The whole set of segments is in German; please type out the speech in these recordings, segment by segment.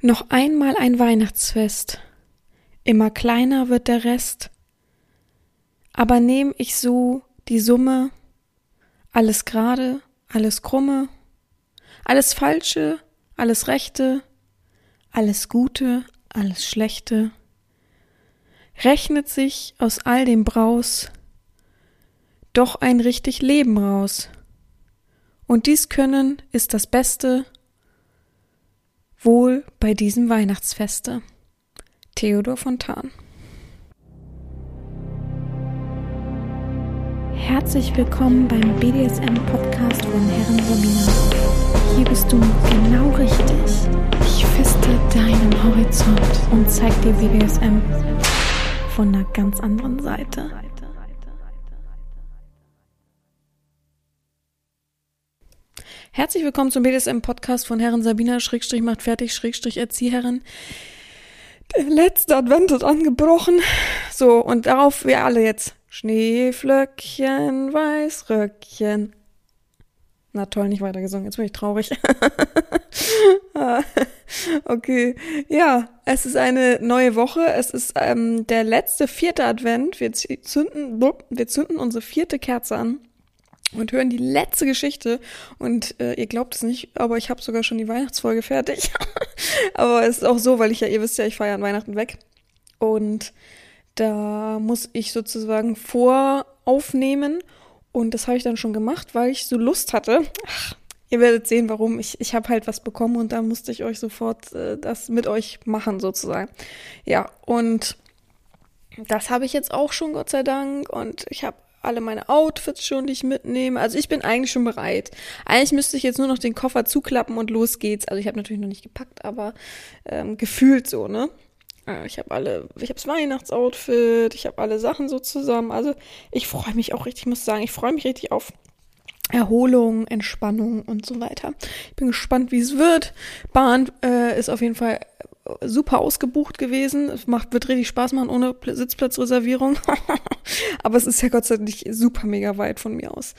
Noch einmal ein Weihnachtsfest. Immer kleiner wird der Rest. Aber nehm ich so die Summe, alles gerade, alles krumme, alles Falsche, alles Rechte, alles Gute, alles Schlechte, rechnet sich aus all dem Braus doch ein richtig Leben raus. Und dies können ist das Beste, wohl bei diesem Weihnachtsfeste. Theodor Fontan. Herzlich willkommen beim BDSM-Podcast von Herren Sabina. Hier bist du genau richtig. Ich feste deinen Horizont und zeig dir BDSM von einer ganz anderen Seite. Herzlich willkommen zum BDSM-Podcast von Herren Sabina, Schrägstrich macht fertig, Schrägstrich Erzieherin. Der letzte Advent ist angebrochen. So, und darauf wir alle jetzt. Schneeflöckchen, Weißröckchen. Na toll, nicht weitergesungen. Jetzt bin ich traurig. okay. Ja, es ist eine neue Woche. Es ist ähm, der letzte vierte Advent. Wir zünden, wir zünden unsere vierte Kerze an und hören die letzte Geschichte. Und äh, ihr glaubt es nicht, aber ich habe sogar schon die Weihnachtsfolge fertig. aber es ist auch so, weil ich ja, ihr wisst ja, ich feiere an Weihnachten weg. Und da muss ich sozusagen voraufnehmen. Und das habe ich dann schon gemacht, weil ich so Lust hatte. Ach, ihr werdet sehen, warum. Ich, ich habe halt was bekommen und da musste ich euch sofort äh, das mit euch machen, sozusagen. Ja, und das habe ich jetzt auch schon, Gott sei Dank. Und ich habe alle meine Outfits schon, die ich mitnehme. Also ich bin eigentlich schon bereit. Eigentlich müsste ich jetzt nur noch den Koffer zuklappen und los geht's. Also ich habe natürlich noch nicht gepackt, aber ähm, gefühlt so, ne? Äh, ich habe alle, ich habe das Weihnachtsoutfit, ich habe alle Sachen so zusammen. Also ich freue mich auch richtig, ich muss sagen, ich freue mich richtig auf Erholung, Entspannung und so weiter. Ich bin gespannt, wie es wird. Bahn äh, ist auf jeden Fall super ausgebucht gewesen. Es macht, wird richtig Spaß machen ohne Sitzplatzreservierung. Aber es ist ja Gott sei Dank super mega weit von mir aus.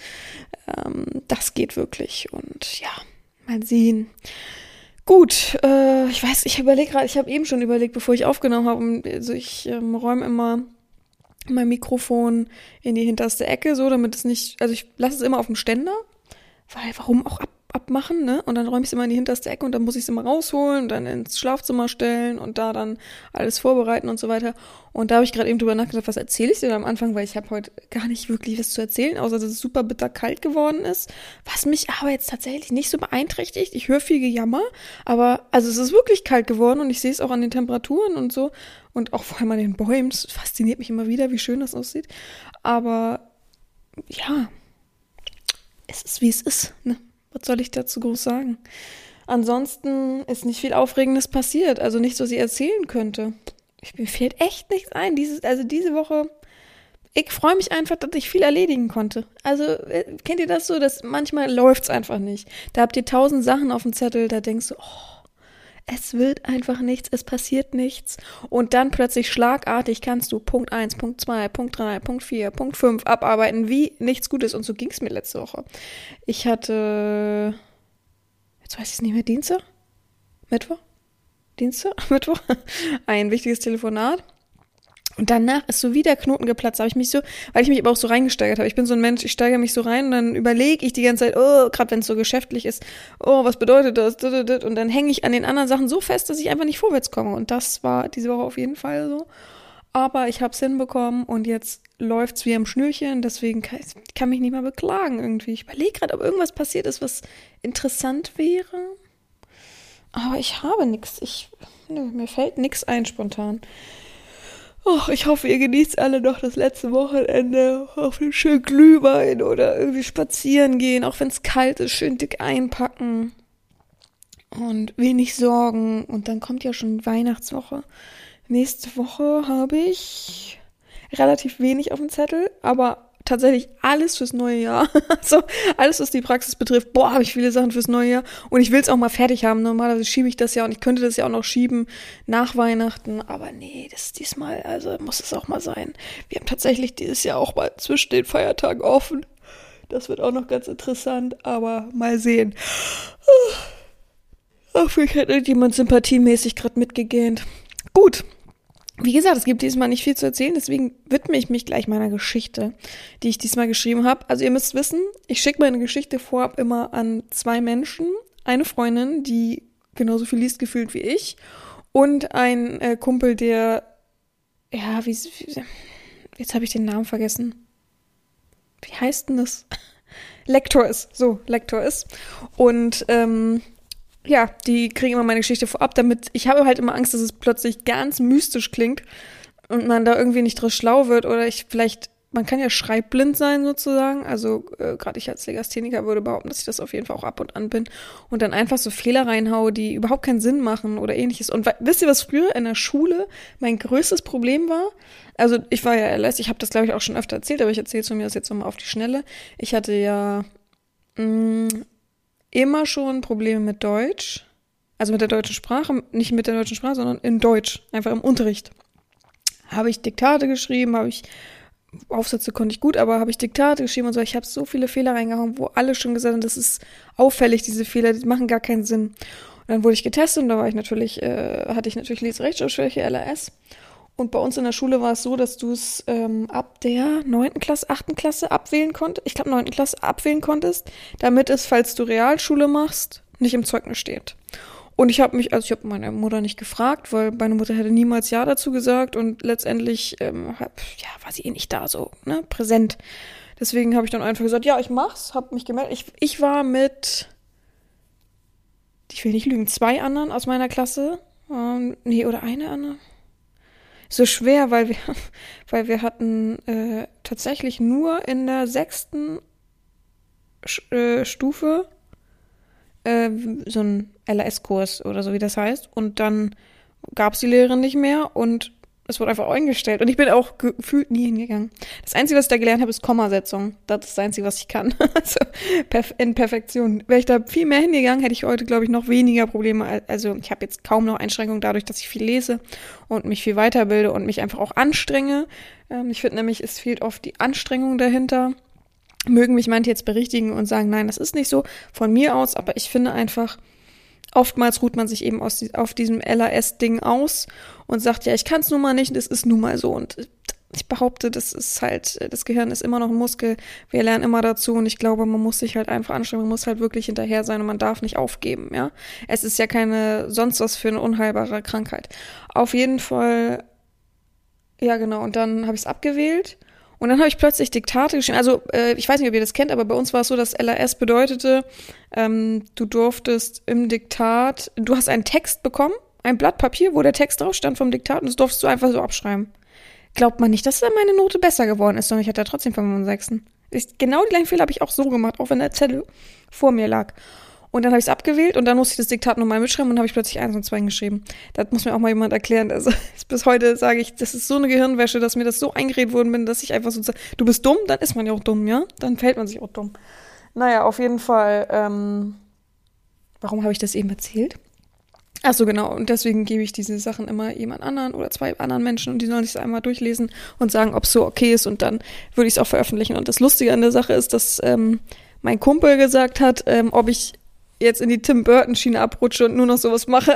Ähm, das geht wirklich. Und ja, mal sehen. Gut, äh, ich weiß, ich überlege gerade, ich habe eben schon überlegt, bevor ich aufgenommen habe, also ich ähm, räume immer mein Mikrofon in die hinterste Ecke, so damit es nicht, also ich lasse es immer auf dem Ständer, weil warum auch ab abmachen, ne? Und dann räume ich es immer in die hinterste Ecke und dann muss ich es immer rausholen und dann ins Schlafzimmer stellen und da dann alles vorbereiten und so weiter. Und da habe ich gerade eben drüber nachgedacht, was erzähle ich dir am Anfang, weil ich habe heute gar nicht wirklich was zu erzählen, außer dass es super bitter kalt geworden ist, was mich aber jetzt tatsächlich nicht so beeinträchtigt. Ich höre viel Gejammer, aber also es ist wirklich kalt geworden und ich sehe es auch an den Temperaturen und so und auch vor allem an den Bäumen. Es fasziniert mich immer wieder, wie schön das aussieht. Aber ja, es ist wie es ist, ne? Was soll ich dazu groß sagen? Ansonsten ist nicht viel Aufregendes passiert, also nichts, was ich erzählen könnte. Ich, mir fehlt echt nichts ein. Dieses, also diese Woche, ich freue mich einfach, dass ich viel erledigen konnte. Also, äh, kennt ihr das so, dass manchmal läuft es einfach nicht. Da habt ihr tausend Sachen auf dem Zettel, da denkst du, oh, es wird einfach nichts, es passiert nichts. Und dann plötzlich schlagartig kannst du Punkt 1, Punkt 2, Punkt 3, Punkt 4, Punkt 5 abarbeiten, wie nichts Gutes. Und so ging es mir letzte Woche. Ich hatte, jetzt weiß ich es nicht mehr, Dienstag? Mittwoch? Dienstag? Mittwoch? Ein wichtiges Telefonat und danach ist so wieder Knoten geplatzt, habe ich mich so, weil ich mich aber auch so reingesteigert habe. Ich bin so ein Mensch, ich steigere mich so rein und dann überlege ich die ganze Zeit, oh, gerade wenn es so geschäftlich ist, oh, was bedeutet das? Und dann hänge ich an den anderen Sachen so fest, dass ich einfach nicht vorwärts komme. Und das war diese Woche auf jeden Fall so. Aber ich habe es hinbekommen und jetzt läuft's wie am Schnürchen, deswegen kann ich kann mich nicht mehr beklagen irgendwie. Ich überlege gerade, ob irgendwas passiert ist, was interessant wäre. Aber ich habe nichts. Ich, nö, mir fällt nichts ein spontan. Oh, ich hoffe, ihr genießt alle noch das letzte Wochenende auf einen schönen Glühwein oder irgendwie spazieren gehen, auch wenn es kalt ist, schön dick einpacken und wenig Sorgen. Und dann kommt ja schon Weihnachtswoche. Nächste Woche habe ich relativ wenig auf dem Zettel, aber tatsächlich alles fürs neue Jahr. also alles, was die Praxis betrifft. Boah, habe ich viele Sachen fürs neue Jahr. Und ich will es auch mal fertig haben. Normalerweise schiebe ich das ja und ich könnte das ja auch noch schieben nach Weihnachten. Aber nee, das ist diesmal, also muss es auch mal sein. Wir haben tatsächlich dieses Jahr auch mal zwischen den Feiertagen offen. Das wird auch noch ganz interessant, aber mal sehen. Ach, vielleicht hat irgendjemand sympathiemäßig gerade mitgegähnt. Gut. Wie gesagt, es gibt diesmal nicht viel zu erzählen, deswegen widme ich mich gleich meiner Geschichte, die ich diesmal geschrieben habe. Also ihr müsst wissen, ich schicke meine Geschichte vorab immer an zwei Menschen. Eine Freundin, die genauso viel liest gefühlt wie ich und ein äh, Kumpel, der, ja, wie, wie jetzt habe ich den Namen vergessen. Wie heißt denn das? Lektor ist, so, Lektor ist. Und ähm, ja, die kriegen immer meine Geschichte vorab, damit ich habe halt immer Angst, dass es plötzlich ganz mystisch klingt und man da irgendwie nicht draus schlau wird oder ich vielleicht man kann ja schreibblind sein sozusagen. Also äh, gerade ich als Legastheniker würde behaupten, dass ich das auf jeden Fall auch ab und an bin und dann einfach so Fehler reinhaue, die überhaupt keinen Sinn machen oder ähnliches. Und wisst ihr, was früher in der Schule mein größtes Problem war? Also ich war ja LS, ich habe das glaube ich auch schon öfter erzählt, aber ich erzähle es mir jetzt nochmal auf die Schnelle. Ich hatte ja mh, mm, immer schon Probleme mit Deutsch. Also mit der deutschen Sprache, nicht mit der deutschen Sprache, sondern in Deutsch, einfach im Unterricht. Habe ich Diktate geschrieben, habe ich Aufsätze konnte ich gut, aber habe ich Diktate geschrieben und so. Ich habe so viele Fehler reingehauen, wo alle schon gesagt haben, das ist auffällig, diese Fehler, die machen gar keinen Sinn. Und dann wurde ich getestet und da war ich natürlich, äh, hatte ich natürlich Leserechtschreibschwäche, LRS. Und bei uns in der Schule war es so, dass du es ähm, ab der neunten Klasse, achten Klasse abwählen konntest. Ich glaube, neunten Klasse abwählen konntest, damit es, falls du Realschule machst, nicht im Zeugnis steht. Und ich habe mich, also ich habe meine Mutter nicht gefragt, weil meine Mutter hätte niemals Ja dazu gesagt und letztendlich ähm, hab, ja, war sie eh nicht da so, ne, präsent. Deswegen habe ich dann einfach gesagt, ja, ich mach's, habe mich gemeldet. Ich, ich war mit, ich will nicht lügen, zwei anderen aus meiner Klasse. Ähm, nee, oder eine andere. So schwer, weil wir, weil wir hatten äh, tatsächlich nur in der sechsten äh, Stufe äh, so ein LAS-Kurs oder so, wie das heißt. Und dann gab es die Lehrerin nicht mehr und es wurde einfach eingestellt. Und ich bin auch gefühlt nie hingegangen. Das Einzige, was ich da gelernt habe, ist Kommasetzung. Das ist das Einzige, was ich kann. also in Perfektion. Wäre ich da viel mehr hingegangen, hätte ich heute, glaube ich, noch weniger Probleme. Also ich habe jetzt kaum noch Einschränkungen dadurch, dass ich viel lese und mich viel weiterbilde und mich einfach auch anstrenge. Ähm, ich finde nämlich, es fehlt oft die Anstrengung dahinter mögen mich manche jetzt berichtigen und sagen, nein, das ist nicht so von mir aus, aber ich finde einfach, oftmals ruht man sich eben aus, auf diesem LAS-Ding aus und sagt, ja, ich kann es nun mal nicht, das ist nun mal so. Und ich behaupte, das ist halt, das Gehirn ist immer noch ein Muskel, wir lernen immer dazu und ich glaube, man muss sich halt einfach anstrengen, man muss halt wirklich hinterher sein und man darf nicht aufgeben, ja. Es ist ja keine sonst was für eine unheilbare Krankheit. Auf jeden Fall, ja genau, und dann habe ich es abgewählt und dann habe ich plötzlich Diktate geschrieben. Also äh, ich weiß nicht, ob ihr das kennt, aber bei uns war es so, dass LAS bedeutete, ähm, du durftest im Diktat, du hast einen Text bekommen, ein Blatt Papier, wo der Text drauf stand vom Diktat und das durftest du einfach so abschreiben. Glaubt man nicht, dass dann meine Note besser geworden ist, sondern ich hatte ja trotzdem 65. Ich, genau die gleichen Fehler habe ich auch so gemacht, auch wenn der Zettel vor mir lag. Und dann habe ich es abgewählt und dann musste ich das Diktat nochmal mitschreiben und habe ich plötzlich eins und zwei geschrieben. Das muss mir auch mal jemand erklären. Also bis heute sage ich, das ist so eine Gehirnwäsche, dass mir das so eingeredet worden bin, dass ich einfach so sage, du bist dumm, dann ist man ja auch dumm, ja? Dann fällt man sich auch dumm. Naja, auf jeden Fall, ähm, warum habe ich das eben erzählt? Ach so, genau. Und deswegen gebe ich diese Sachen immer jemand anderen oder zwei anderen Menschen und die sollen sich einmal durchlesen und sagen, ob es so okay ist und dann würde ich es auch veröffentlichen. Und das Lustige an der Sache ist, dass ähm, mein Kumpel gesagt hat, ähm, ob ich jetzt in die Tim Burton Schiene abrutsche und nur noch sowas mache.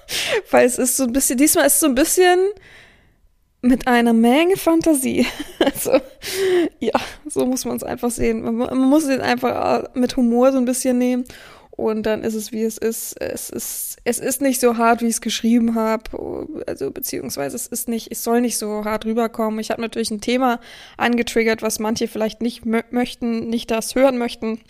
Weil es ist so ein bisschen, diesmal ist es so ein bisschen mit einer Menge Fantasie. Also, ja, so muss man es einfach sehen. Man, man muss es einfach äh, mit Humor so ein bisschen nehmen. Und dann ist es, wie es ist. Es ist, es ist nicht so hart, wie ich es geschrieben habe. Also, beziehungsweise es ist nicht, es soll nicht so hart rüberkommen. Ich habe natürlich ein Thema angetriggert, was manche vielleicht nicht möchten, nicht das hören möchten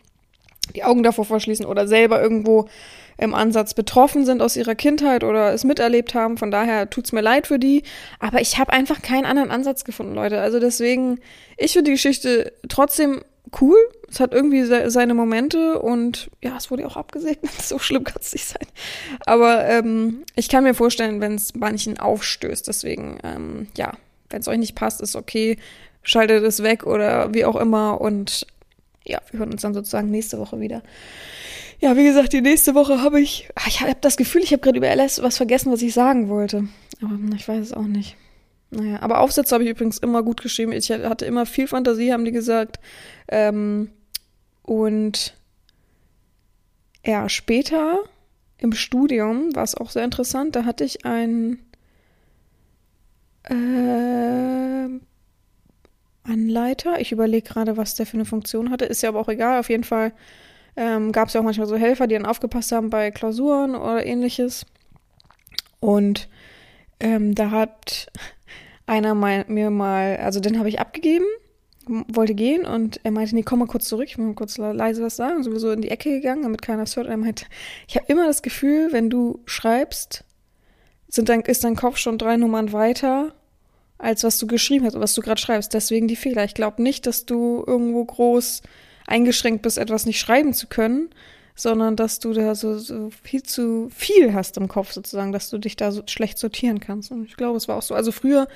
die Augen davor verschließen oder selber irgendwo im Ansatz betroffen sind aus ihrer Kindheit oder es miterlebt haben. Von daher tut's mir leid für die. Aber ich habe einfach keinen anderen Ansatz gefunden, Leute. Also deswegen, ich finde die Geschichte trotzdem cool. Es hat irgendwie se seine Momente und ja, es wurde auch abgesegnet. So schlimm kann es nicht sein. Aber ähm, ich kann mir vorstellen, wenn es manchen aufstößt. Deswegen, ähm, ja, wenn es euch nicht passt, ist okay. Schaltet es weg oder wie auch immer und ja, wir hören uns dann sozusagen nächste Woche wieder. Ja, wie gesagt, die nächste Woche habe ich, ah, ich habe das Gefühl, ich habe gerade über LS was vergessen, was ich sagen wollte. Aber ich weiß es auch nicht. Naja, aber Aufsätze habe ich übrigens immer gut geschrieben. Ich hatte immer viel Fantasie, haben die gesagt. Ähm, und ja, später im Studium war es auch sehr interessant. Da hatte ich ein äh, Anleiter. Ich überlege gerade, was der für eine Funktion hatte. Ist ja aber auch egal. Auf jeden Fall ähm, gab es ja auch manchmal so Helfer, die dann aufgepasst haben bei Klausuren oder ähnliches. Und ähm, da hat einer mal, mir mal, also den habe ich abgegeben, wollte gehen und er meinte, nee, komm mal kurz zurück, ich will mal kurz leise was sagen, sowieso in die Ecke gegangen, damit keiner es hört. Und er meinte, ich habe immer das Gefühl, wenn du schreibst, sind dein, ist dein Kopf schon drei Nummern weiter, als was du geschrieben hast, was du gerade schreibst. Deswegen die Fehler. Ich glaube nicht, dass du irgendwo groß eingeschränkt bist, etwas nicht schreiben zu können, sondern dass du da so, so viel zu viel hast im Kopf sozusagen, dass du dich da so schlecht sortieren kannst. Und ich glaube, es war auch so. Also früher,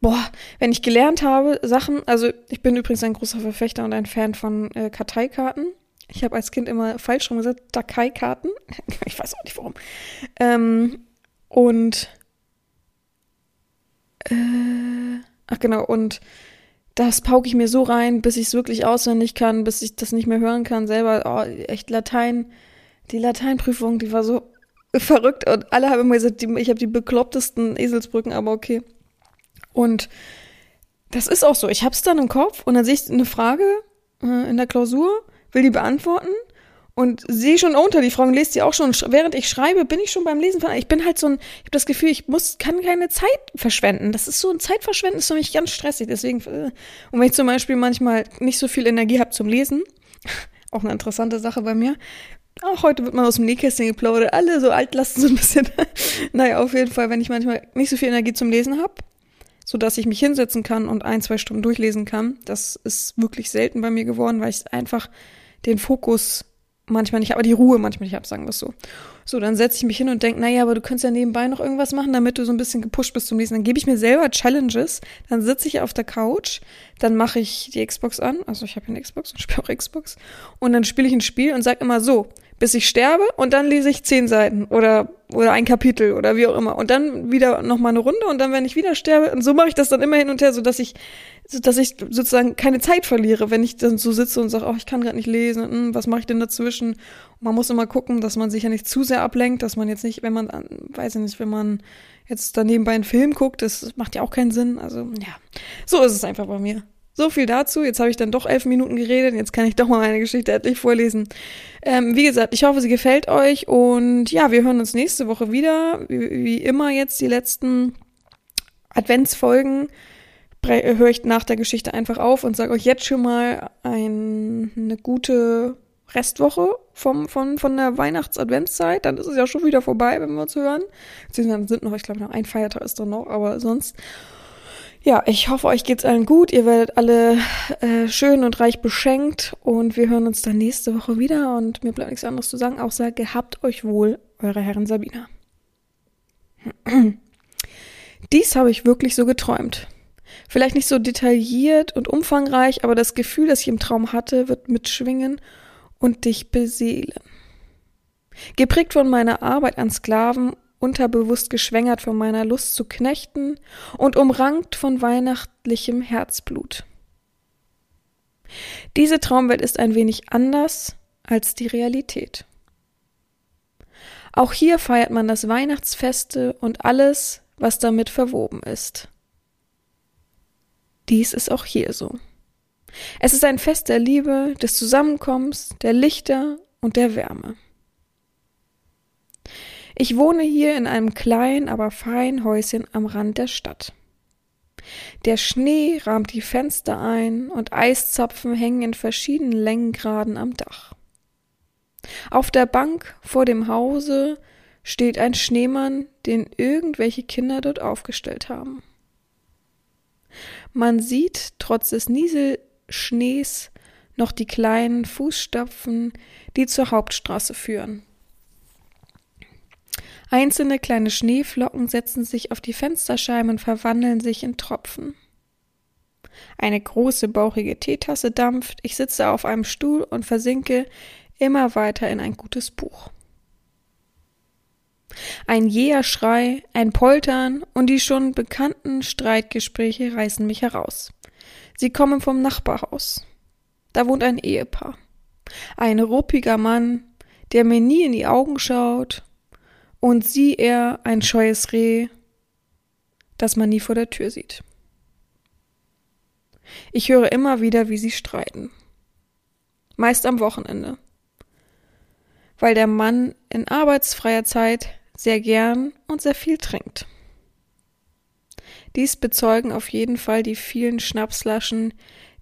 boah, wenn ich gelernt habe, Sachen, also ich bin übrigens ein großer Verfechter und ein Fan von äh, Karteikarten. Ich habe als Kind immer falsch rum gesagt, Dakai-Karten. ich weiß auch nicht warum. Ähm, und äh, ach genau, und das pauke ich mir so rein, bis ich es wirklich auswendig kann, bis ich das nicht mehr hören kann selber. Oh, echt Latein, die Lateinprüfung, die war so verrückt und alle haben immer gesagt, die, ich habe die beklopptesten Eselsbrücken, aber okay. Und das ist auch so. Ich hab's dann im Kopf und dann sehe ich eine Frage äh, in der Klausur, will die beantworten und sehe schon unter die Fragen, lese die auch schon. Während ich schreibe, bin ich schon beim Lesen von. Ich bin halt so ein, ich habe das Gefühl, ich muss, kann keine Zeit verschwenden. Das ist so ein Zeitverschwenden, ist für mich ganz stressig. Deswegen, äh, und wenn ich zum Beispiel manchmal nicht so viel Energie habe zum Lesen, auch eine interessante Sache bei mir. Auch heute wird man aus dem Nähkästchen geplaudert. Alle so alt lassen so ein bisschen. naja, auf jeden Fall, wenn ich manchmal nicht so viel Energie zum Lesen habe, so dass ich mich hinsetzen kann und ein, zwei Stunden durchlesen kann. Das ist wirklich selten bei mir geworden, weil ich einfach den Fokus manchmal nicht, aber die Ruhe manchmal nicht habe, sagen wir es so. So, dann setze ich mich hin und denke, naja, aber du könntest ja nebenbei noch irgendwas machen, damit du so ein bisschen gepusht bist zum nächsten. Dann gebe ich mir selber Challenges, dann sitze ich auf der Couch, dann mache ich die Xbox an, also ich habe eine Xbox und spiele auch Xbox, und dann spiele ich ein Spiel und sage immer so, bis ich sterbe und dann lese ich zehn Seiten oder oder ein Kapitel oder wie auch immer und dann wieder noch mal eine Runde und dann wenn ich wieder sterbe und so mache ich das dann immer hin und her, so dass ich so dass ich sozusagen keine Zeit verliere, wenn ich dann so sitze und sage, oh, ich kann gerade nicht lesen, hm, was mache ich denn dazwischen? Und man muss immer gucken, dass man sich ja nicht zu sehr ablenkt, dass man jetzt nicht, wenn man weiß ich nicht, wenn man jetzt daneben bei einem Film guckt, das macht ja auch keinen Sinn, also ja. So ist es einfach bei mir. So viel dazu. Jetzt habe ich dann doch elf Minuten geredet. Jetzt kann ich doch mal meine Geschichte endlich vorlesen. Ähm, wie gesagt, ich hoffe, sie gefällt euch. Und ja, wir hören uns nächste Woche wieder. Wie, wie immer jetzt die letzten Adventsfolgen höre ich nach der Geschichte einfach auf und sage euch jetzt schon mal ein, eine gute Restwoche vom, von, von der Weihnachts-Adventszeit. Dann ist es ja schon wieder vorbei, wenn wir uns hören. Dann sind noch, ich glaube, noch ein Feiertag ist da noch, aber sonst ja, ich hoffe, euch geht's allen gut. Ihr werdet alle äh, schön und reich beschenkt und wir hören uns dann nächste Woche wieder und mir bleibt nichts anderes zu sagen, außer gehabt euch wohl, eure Herren Sabina. Dies habe ich wirklich so geträumt. Vielleicht nicht so detailliert und umfangreich, aber das Gefühl, das ich im Traum hatte, wird mitschwingen und dich beseelen. Geprägt von meiner Arbeit an Sklaven unterbewusst geschwängert von meiner Lust zu knechten und umrankt von weihnachtlichem Herzblut. Diese Traumwelt ist ein wenig anders als die Realität. Auch hier feiert man das Weihnachtsfeste und alles, was damit verwoben ist. Dies ist auch hier so. Es ist ein Fest der Liebe, des Zusammenkommens, der Lichter und der Wärme. Ich wohne hier in einem kleinen, aber feinen Häuschen am Rand der Stadt. Der Schnee rahmt die Fenster ein und Eiszapfen hängen in verschiedenen Längengraden am Dach. Auf der Bank vor dem Hause steht ein Schneemann, den irgendwelche Kinder dort aufgestellt haben. Man sieht trotz des Nieselschnees noch die kleinen Fußstapfen, die zur Hauptstraße führen. Einzelne kleine Schneeflocken setzen sich auf die Fensterscheiben und verwandeln sich in Tropfen. Eine große bauchige Teetasse dampft, ich sitze auf einem Stuhl und versinke immer weiter in ein gutes Buch. Ein jäher Schrei, ein Poltern und die schon bekannten Streitgespräche reißen mich heraus. Sie kommen vom Nachbarhaus. Da wohnt ein Ehepaar. Ein ruppiger Mann, der mir nie in die Augen schaut und sie eher ein scheues Reh, das man nie vor der Tür sieht. Ich höre immer wieder, wie sie streiten. Meist am Wochenende. Weil der Mann in arbeitsfreier Zeit sehr gern und sehr viel trinkt. Dies bezeugen auf jeden Fall die vielen Schnapslaschen,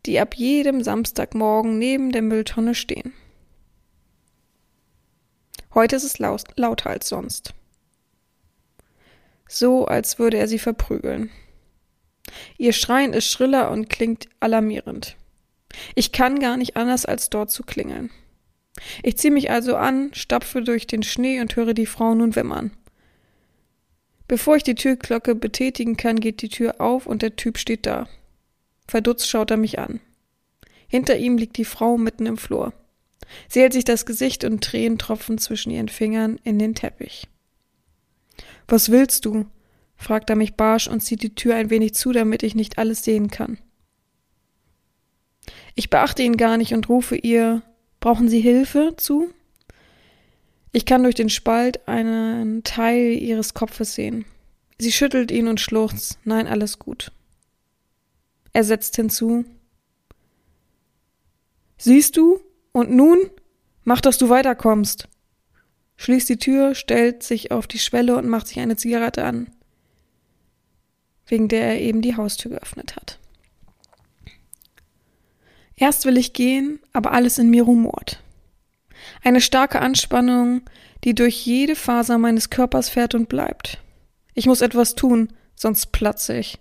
die ab jedem Samstagmorgen neben der Mülltonne stehen. Heute ist es laut, lauter als sonst. So, als würde er sie verprügeln. Ihr Schreien ist schriller und klingt alarmierend. Ich kann gar nicht anders, als dort zu klingeln. Ich ziehe mich also an, stapfe durch den Schnee und höre die Frau nun wimmern. Bevor ich die Türglocke betätigen kann, geht die Tür auf und der Typ steht da. Verdutzt schaut er mich an. Hinter ihm liegt die Frau mitten im Flur. Sie hält sich das Gesicht und Tränen tropfen zwischen ihren Fingern in den Teppich. Was willst du? fragt er mich barsch und zieht die Tür ein wenig zu, damit ich nicht alles sehen kann. Ich beachte ihn gar nicht und rufe ihr Brauchen Sie Hilfe zu? Ich kann durch den Spalt einen Teil ihres Kopfes sehen. Sie schüttelt ihn und schluchzt. Nein, alles gut. Er setzt hinzu. Siehst du? Und nun? Mach, dass du weiterkommst. Schließt die Tür, stellt sich auf die Schwelle und macht sich eine Zigarette an, wegen der er eben die Haustür geöffnet hat. Erst will ich gehen, aber alles in mir rumort. Eine starke Anspannung, die durch jede Faser meines Körpers fährt und bleibt. Ich muss etwas tun, sonst platze ich.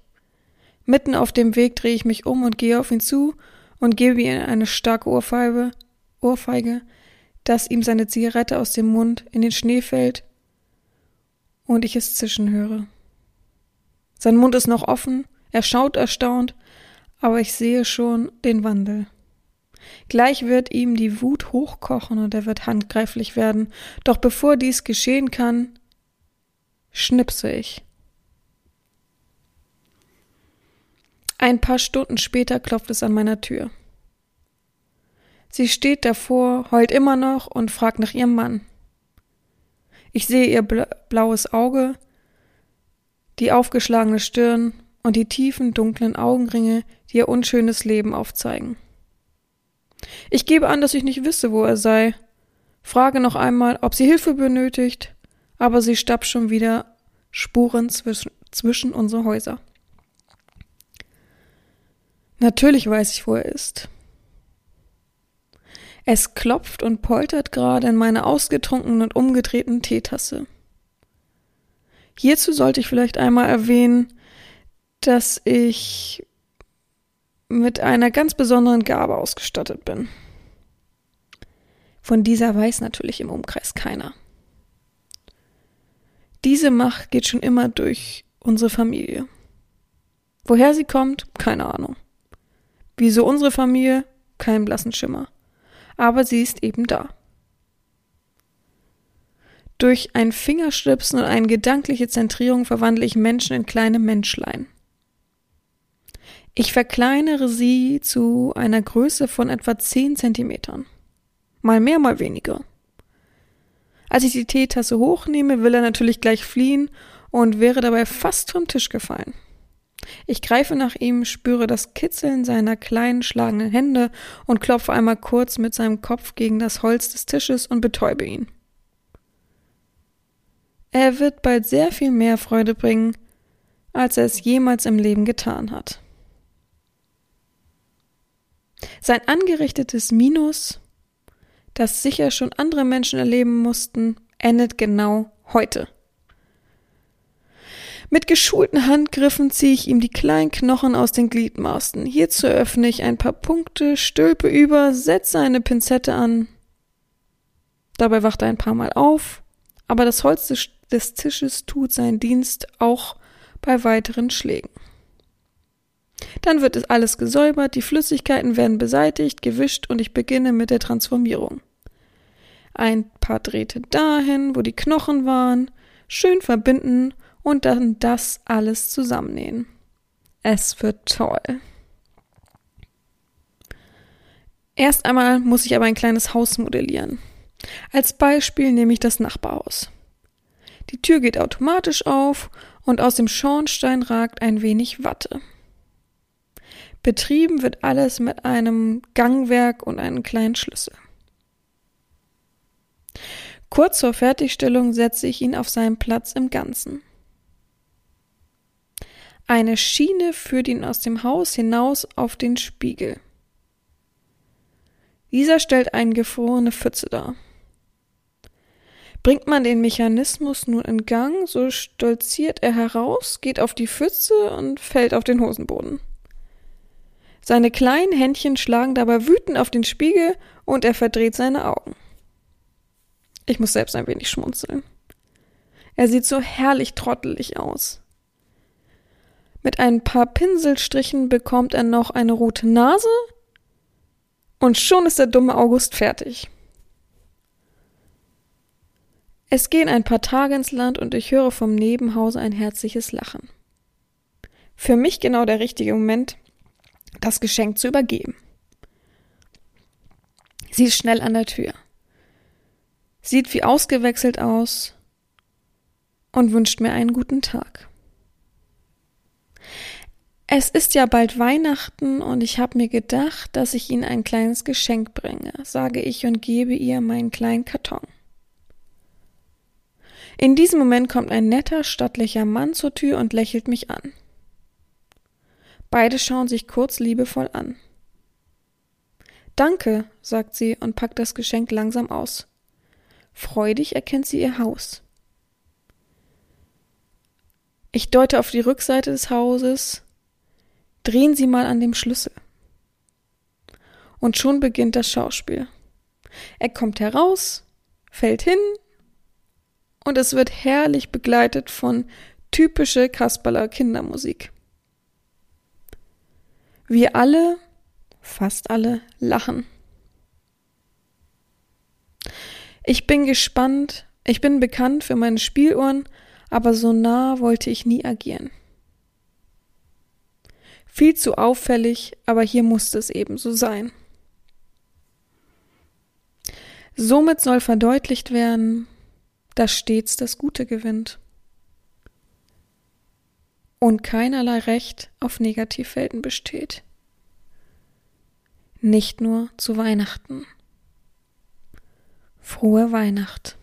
Mitten auf dem Weg drehe ich mich um und gehe auf ihn zu und gebe ihm eine starke Ohrfeige, Ohrfeige, dass ihm seine Zigarette aus dem Mund in den Schnee fällt und ich es zischen höre. Sein Mund ist noch offen, er schaut erstaunt, aber ich sehe schon den Wandel. Gleich wird ihm die Wut hochkochen und er wird handgreiflich werden, doch bevor dies geschehen kann, schnipse ich. Ein paar Stunden später klopft es an meiner Tür. Sie steht davor, heult immer noch und fragt nach ihrem Mann. Ich sehe ihr blaues Auge, die aufgeschlagene Stirn und die tiefen, dunklen Augenringe, die ihr unschönes Leben aufzeigen. Ich gebe an, dass ich nicht wisse, wo er sei, frage noch einmal, ob sie Hilfe benötigt, aber sie stappt schon wieder Spuren zwischen, zwischen unsere Häuser. Natürlich weiß ich, wo er ist. Es klopft und poltert gerade in meiner ausgetrunkenen und umgedrehten Teetasse. Hierzu sollte ich vielleicht einmal erwähnen, dass ich mit einer ganz besonderen Gabe ausgestattet bin. Von dieser weiß natürlich im Umkreis keiner. Diese Macht geht schon immer durch unsere Familie. Woher sie kommt, keine Ahnung. Wieso unsere Familie, kein blassen Schimmer. Aber sie ist eben da. Durch ein Fingerschnipsen und eine gedankliche Zentrierung verwandle ich Menschen in kleine Menschlein. Ich verkleinere sie zu einer Größe von etwa 10 Zentimetern. Mal mehr, mal weniger. Als ich die Teetasse hochnehme, will er natürlich gleich fliehen und wäre dabei fast vom Tisch gefallen. Ich greife nach ihm, spüre das Kitzeln seiner kleinen schlagenden Hände und klopfe einmal kurz mit seinem Kopf gegen das Holz des Tisches und betäube ihn. Er wird bald sehr viel mehr Freude bringen, als er es jemals im Leben getan hat. Sein angerichtetes Minus, das sicher schon andere Menschen erleben mussten, endet genau heute. Mit geschulten Handgriffen ziehe ich ihm die kleinen Knochen aus den Gliedmaßen. Hierzu öffne ich ein paar Punkte, stülpe über, setze eine Pinzette an. Dabei wacht er ein paar Mal auf, aber das Holz des, des Tisches tut seinen Dienst auch bei weiteren Schlägen. Dann wird es alles gesäubert, die Flüssigkeiten werden beseitigt, gewischt und ich beginne mit der Transformierung. Ein paar Drähte dahin, wo die Knochen waren, schön verbinden und dann das alles zusammennähen. Es wird toll. Erst einmal muss ich aber ein kleines Haus modellieren. Als Beispiel nehme ich das Nachbarhaus. Die Tür geht automatisch auf und aus dem Schornstein ragt ein wenig Watte. Betrieben wird alles mit einem Gangwerk und einem kleinen Schlüssel. Kurz vor Fertigstellung setze ich ihn auf seinen Platz im Ganzen. Eine Schiene führt ihn aus dem Haus hinaus auf den Spiegel. Dieser stellt eine gefrorene Pfütze dar. Bringt man den Mechanismus nun in Gang, so stolziert er heraus, geht auf die Pfütze und fällt auf den Hosenboden. Seine kleinen Händchen schlagen dabei wütend auf den Spiegel und er verdreht seine Augen. Ich muss selbst ein wenig schmunzeln. Er sieht so herrlich trottelig aus. Mit ein paar Pinselstrichen bekommt er noch eine rote Nase und schon ist der dumme August fertig. Es gehen ein paar Tage ins Land und ich höre vom Nebenhause ein herzliches Lachen. Für mich genau der richtige Moment, das Geschenk zu übergeben. Sie ist schnell an der Tür, sieht wie ausgewechselt aus und wünscht mir einen guten Tag. Es ist ja bald Weihnachten und ich habe mir gedacht, dass ich Ihnen ein kleines Geschenk bringe, sage ich und gebe ihr meinen kleinen Karton. In diesem Moment kommt ein netter, stattlicher Mann zur Tür und lächelt mich an. Beide schauen sich kurz liebevoll an. Danke, sagt sie und packt das Geschenk langsam aus. Freudig erkennt sie ihr Haus. Ich deute auf die Rückseite des Hauses. Drehen Sie mal an dem Schlüssel. Und schon beginnt das Schauspiel. Er kommt heraus, fällt hin, und es wird herrlich begleitet von typische Kasperler Kindermusik. Wir alle, fast alle, lachen. Ich bin gespannt, ich bin bekannt für meine Spieluhren, aber so nah wollte ich nie agieren. Viel zu auffällig, aber hier musste es eben so sein. Somit soll verdeutlicht werden, dass stets das Gute gewinnt und keinerlei Recht auf Negativfelden besteht. Nicht nur zu Weihnachten. Frohe Weihnacht.